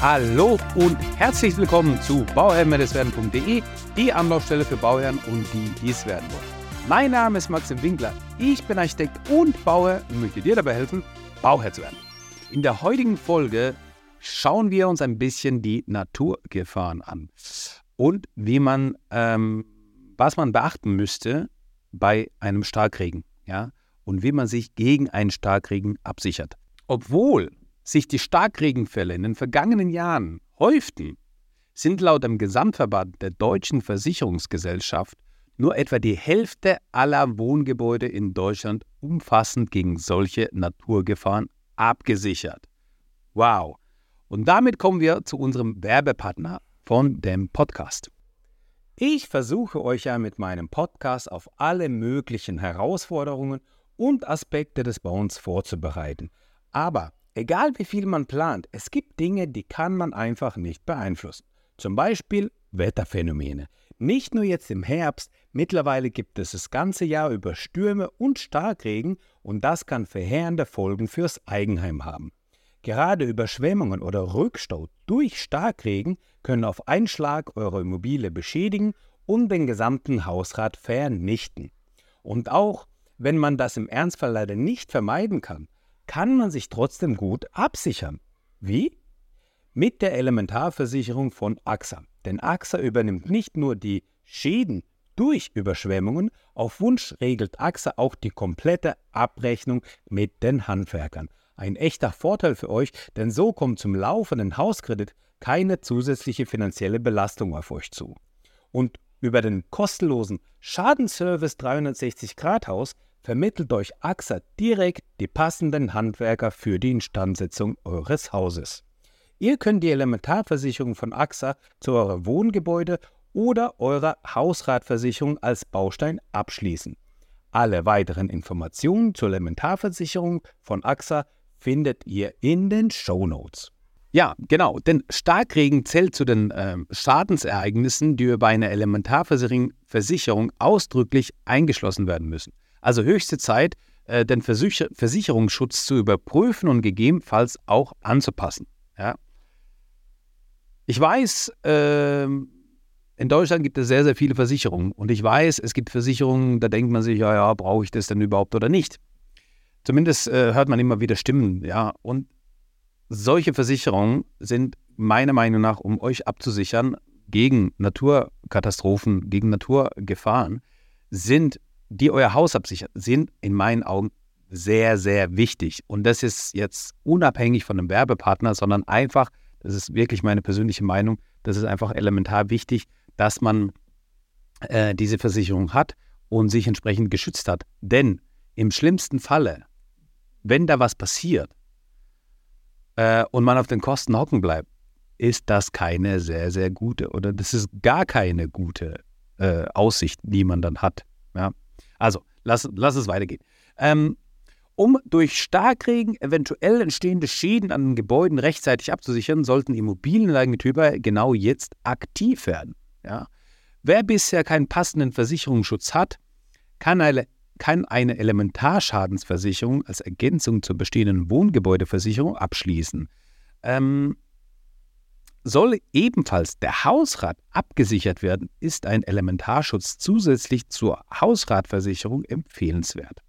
Hallo und herzlich willkommen zu bauherrn-werden.de, die Anlaufstelle für Bauherren und die, die es werden wollen. Mein Name ist Maxim Winkler, ich bin Architekt und Bauherr und möchte dir dabei helfen, Bauherr zu werden. In der heutigen Folge schauen wir uns ein bisschen die Naturgefahren an und wie man, ähm, was man beachten müsste bei einem Starkregen, ja, und wie man sich gegen einen Starkregen absichert. Obwohl sich die Starkregenfälle in den vergangenen Jahren häuften, sind laut dem Gesamtverband der deutschen Versicherungsgesellschaft nur etwa die Hälfte aller Wohngebäude in Deutschland umfassend gegen solche Naturgefahren abgesichert. Wow! Und damit kommen wir zu unserem Werbepartner von dem Podcast. Ich versuche euch ja mit meinem Podcast auf alle möglichen Herausforderungen und Aspekte des Bauens vorzubereiten. Aber egal wie viel man plant, es gibt Dinge, die kann man einfach nicht beeinflussen. Zum Beispiel Wetterphänomene. Nicht nur jetzt im Herbst, mittlerweile gibt es das ganze Jahr über Stürme und Starkregen und das kann verheerende Folgen fürs Eigenheim haben. Gerade Überschwemmungen oder Rückstau durch Starkregen können auf einen Schlag eure Immobilie beschädigen und den gesamten Hausrat vernichten. Und auch wenn man das im Ernstfall leider nicht vermeiden kann, kann man sich trotzdem gut absichern. Wie? Mit der Elementarversicherung von AXA. Denn AXA übernimmt nicht nur die Schäden durch Überschwemmungen, auf Wunsch regelt AXA auch die komplette Abrechnung mit den Handwerkern. Ein echter Vorteil für euch, denn so kommt zum laufenden Hauskredit keine zusätzliche finanzielle Belastung auf euch zu. Und über den kostenlosen Schadenservice 360 Grad Haus vermittelt euch AXA direkt die passenden Handwerker für die Instandsetzung eures Hauses. Ihr könnt die Elementarversicherung von AXA zu eurem Wohngebäude oder eurer Hausratversicherung als Baustein abschließen. Alle weiteren Informationen zur Elementarversicherung von AXA findet ihr in den Show Notes. Ja, genau, denn Starkregen zählt zu den äh, Schadensereignissen, die über eine Elementarversicherung ausdrücklich eingeschlossen werden müssen. Also höchste Zeit, äh, den Versicher Versicherungsschutz zu überprüfen und gegebenenfalls auch anzupassen. Ja. Ich weiß, äh, in Deutschland gibt es sehr, sehr viele Versicherungen. Und ich weiß, es gibt Versicherungen, da denkt man sich, ja, ja, brauche ich das denn überhaupt oder nicht? Zumindest äh, hört man immer wieder Stimmen, ja. Und solche Versicherungen sind meiner Meinung nach, um euch abzusichern gegen Naturkatastrophen, gegen Naturgefahren, sind die euer Haus absichern, sind in meinen Augen sehr, sehr wichtig. Und das ist jetzt unabhängig von einem Werbepartner, sondern einfach, das ist wirklich meine persönliche Meinung, das ist einfach elementar wichtig, dass man äh, diese Versicherung hat und sich entsprechend geschützt hat. Denn im schlimmsten Falle, wenn da was passiert äh, und man auf den Kosten hocken bleibt, ist das keine sehr, sehr gute oder das ist gar keine gute äh, Aussicht, die man dann hat. Ja? Also, lass, lass es weitergehen. Ähm, um durch Starkregen eventuell entstehende Schäden an den Gebäuden rechtzeitig abzusichern, sollten Immobilieneigentümer genau jetzt aktiv werden. Ja? Wer bisher keinen passenden Versicherungsschutz hat, kann eine, kann eine Elementarschadensversicherung als Ergänzung zur bestehenden Wohngebäudeversicherung abschließen. Ähm, soll ebenfalls der Hausrat abgesichert werden, ist ein Elementarschutz zusätzlich zur Hausratversicherung empfehlenswert.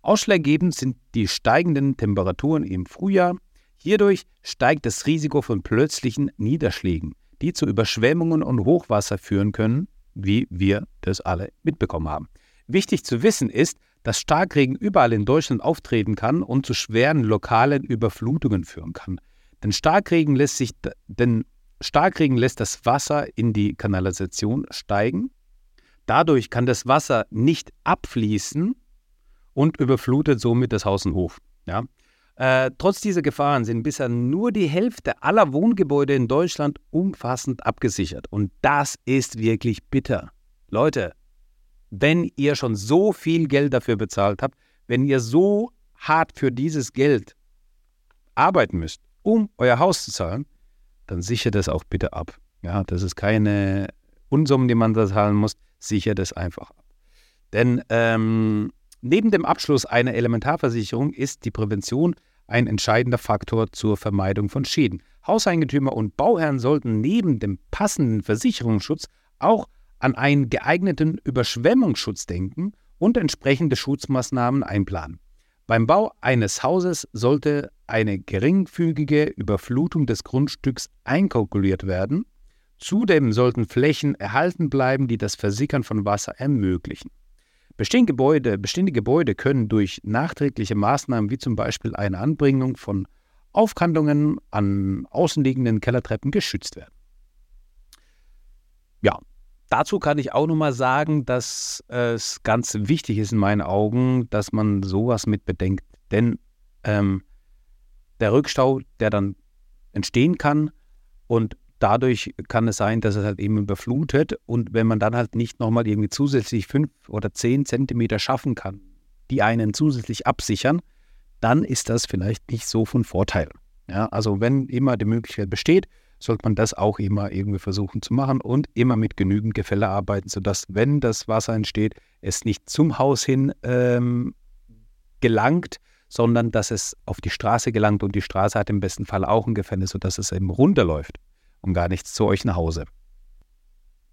Ausschlaggebend sind die steigenden Temperaturen im Frühjahr. Hierdurch steigt das Risiko von plötzlichen Niederschlägen, die zu Überschwemmungen und Hochwasser führen können, wie wir das alle mitbekommen haben. Wichtig zu wissen ist, dass Starkregen überall in Deutschland auftreten kann und zu schweren lokalen Überflutungen führen kann. Denn Starkregen lässt sich, denn Starkregen lässt das Wasser in die Kanalisation steigen. Dadurch kann das Wasser nicht abfließen und überflutet somit das Haus und Hof. Ja? Äh, trotz dieser Gefahren sind bisher nur die Hälfte aller Wohngebäude in Deutschland umfassend abgesichert. Und das ist wirklich bitter. Leute, wenn ihr schon so viel Geld dafür bezahlt habt, wenn ihr so hart für dieses Geld arbeiten müsst, um euer Haus zu zahlen, dann sichert das auch bitte ab. Ja, das ist keine Unsummen, die man da zahlen muss, sichert es einfach ab. Denn ähm, neben dem Abschluss einer Elementarversicherung ist die Prävention ein entscheidender Faktor zur Vermeidung von Schäden. Hauseigentümer und Bauherren sollten neben dem passenden Versicherungsschutz auch an einen geeigneten Überschwemmungsschutz denken und entsprechende Schutzmaßnahmen einplanen. Beim Bau eines Hauses sollte eine geringfügige Überflutung des Grundstücks einkalkuliert werden. Zudem sollten Flächen erhalten bleiben, die das Versickern von Wasser ermöglichen. Bestehende Gebäude, bestehende Gebäude können durch nachträgliche Maßnahmen wie zum Beispiel eine Anbringung von Aufkantungen an außenliegenden Kellertreppen geschützt werden. Ja, Dazu kann ich auch nochmal sagen, dass es ganz wichtig ist in meinen Augen, dass man sowas mit bedenkt. Denn ähm, der Rückstau, der dann entstehen kann und dadurch kann es sein, dass es halt eben überflutet und wenn man dann halt nicht nochmal irgendwie zusätzlich fünf oder zehn Zentimeter schaffen kann, die einen zusätzlich absichern, dann ist das vielleicht nicht so von Vorteil. Ja, also wenn immer die Möglichkeit besteht, sollte man das auch immer irgendwie versuchen zu machen und immer mit genügend Gefälle arbeiten, sodass, wenn das Wasser entsteht, es nicht zum Haus hin ähm, gelangt, sondern dass es auf die Straße gelangt und die Straße hat im besten Fall auch ein Gefälle, sodass es eben runterläuft und gar nichts zu euch nach Hause.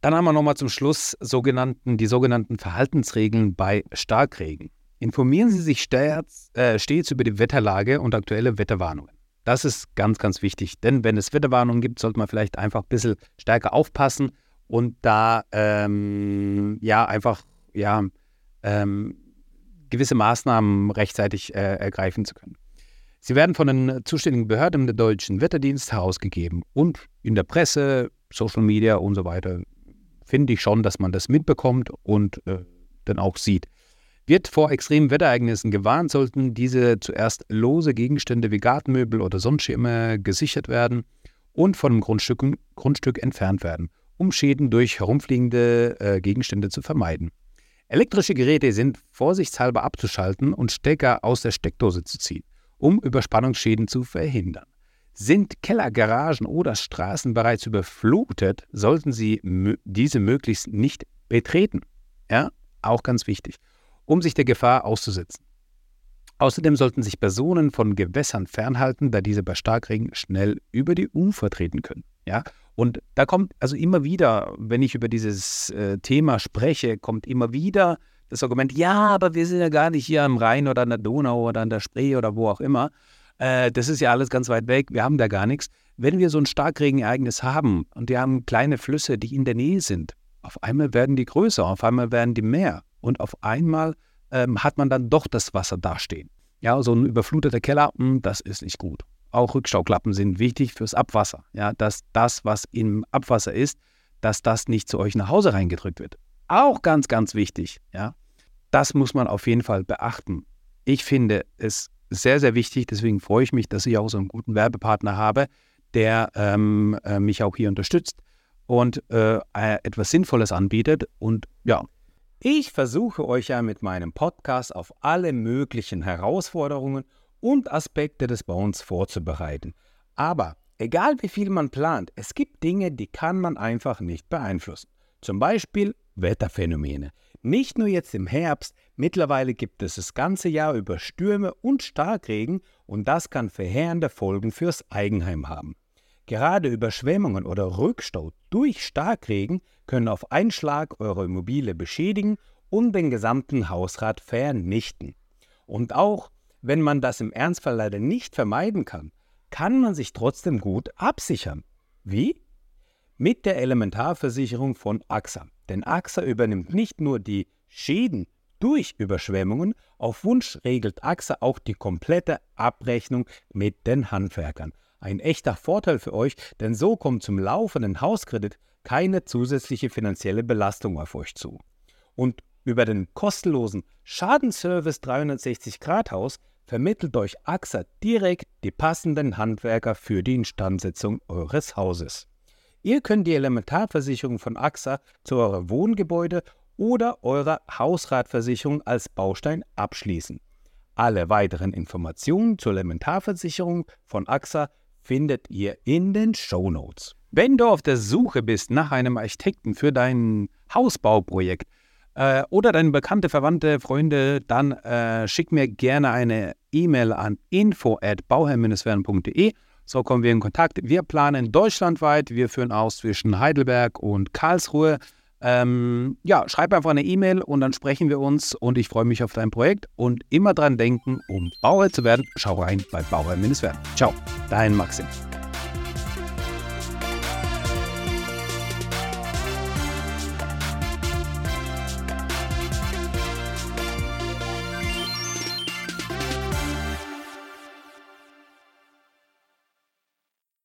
Dann haben wir nochmal zum Schluss sogenannten, die sogenannten Verhaltensregeln bei Starkregen. Informieren Sie sich stets, äh, stets über die Wetterlage und aktuelle Wetterwarnungen. Das ist ganz, ganz wichtig. Denn wenn es Wetterwarnungen gibt, sollte man vielleicht einfach ein bisschen stärker aufpassen und da ähm, ja einfach ja, ähm, gewisse Maßnahmen rechtzeitig äh, ergreifen zu können. Sie werden von den zuständigen Behörden der deutschen Wetterdienst herausgegeben und in der Presse, Social Media und so weiter finde ich schon, dass man das mitbekommt und äh, dann auch sieht. Wird vor extremen Wetterereignissen gewarnt, sollten diese zuerst lose Gegenstände wie Gartenmöbel oder Sonnenschirme gesichert werden und von dem Grundstück, Grundstück entfernt werden, um Schäden durch herumfliegende äh, Gegenstände zu vermeiden. Elektrische Geräte sind vorsichtshalber abzuschalten und Stecker aus der Steckdose zu ziehen, um Überspannungsschäden zu verhindern. Sind Keller, Garagen oder Straßen bereits überflutet, sollten Sie diese möglichst nicht betreten. Ja, auch ganz wichtig um sich der Gefahr auszusetzen. Außerdem sollten sich Personen von Gewässern fernhalten, da diese bei Starkregen schnell über die Ufer treten können. Ja? Und da kommt also immer wieder, wenn ich über dieses äh, Thema spreche, kommt immer wieder das Argument, ja, aber wir sind ja gar nicht hier am Rhein oder an der Donau oder an der Spree oder wo auch immer. Äh, das ist ja alles ganz weit weg, wir haben da gar nichts. Wenn wir so ein Starkregenereignis haben und wir haben kleine Flüsse, die in der Nähe sind, auf einmal werden die größer, auf einmal werden die mehr und auf einmal ähm, hat man dann doch das Wasser dastehen. Ja, so ein überfluteter Keller, mh, hm, das ist nicht gut. Auch Rückstauklappen sind wichtig fürs Abwasser. Ja, dass das, was im Abwasser ist, dass das nicht zu euch nach Hause reingedrückt wird. Auch ganz, ganz wichtig. Ja, das muss man auf jeden Fall beachten. Ich finde es sehr, sehr wichtig. Deswegen freue ich mich, dass ich auch so einen guten Werbepartner habe, der ähm, äh, mich auch hier unterstützt und äh, etwas Sinnvolles anbietet. Und ja, ich versuche euch ja mit meinem Podcast auf alle möglichen Herausforderungen und Aspekte des Bauens vorzubereiten. Aber egal wie viel man plant, es gibt Dinge, die kann man einfach nicht beeinflussen. Zum Beispiel Wetterphänomene. Nicht nur jetzt im Herbst, mittlerweile gibt es das ganze Jahr über Stürme und Starkregen und das kann verheerende Folgen fürs Eigenheim haben. Gerade Überschwemmungen oder Rückstau durch Starkregen können auf einen Schlag eure Immobilie beschädigen und den gesamten Hausrat vernichten. Und auch wenn man das im Ernstfall leider nicht vermeiden kann, kann man sich trotzdem gut absichern. Wie? Mit der Elementarversicherung von AXA. Denn AXA übernimmt nicht nur die Schäden durch Überschwemmungen, auf Wunsch regelt AXA auch die komplette Abrechnung mit den Handwerkern. Ein echter Vorteil für euch, denn so kommt zum laufenden Hauskredit keine zusätzliche finanzielle Belastung auf euch zu. Und über den kostenlosen Schadenservice 360 Grad Haus vermittelt euch AXA direkt die passenden Handwerker für die Instandsetzung eures Hauses. Ihr könnt die Elementarversicherung von AXA zu eurem Wohngebäude oder eurer Hausratversicherung als Baustein abschließen. Alle weiteren Informationen zur Elementarversicherung von AXA findet ihr in den Show Notes. Wenn du auf der Suche bist nach einem Architekten für dein Hausbauprojekt äh, oder deine bekannte, Verwandte, Freunde, dann äh, schick mir gerne eine E-Mail an info@bauherr-werden.de. So kommen wir in Kontakt. Wir planen deutschlandweit. Wir führen aus zwischen Heidelberg und Karlsruhe. Ähm, ja, schreib einfach eine E-Mail und dann sprechen wir uns und ich freue mich auf dein Projekt und immer dran denken, um Bauer zu werden, schau rein bei Bauer-werden. Ciao, dein Maxim.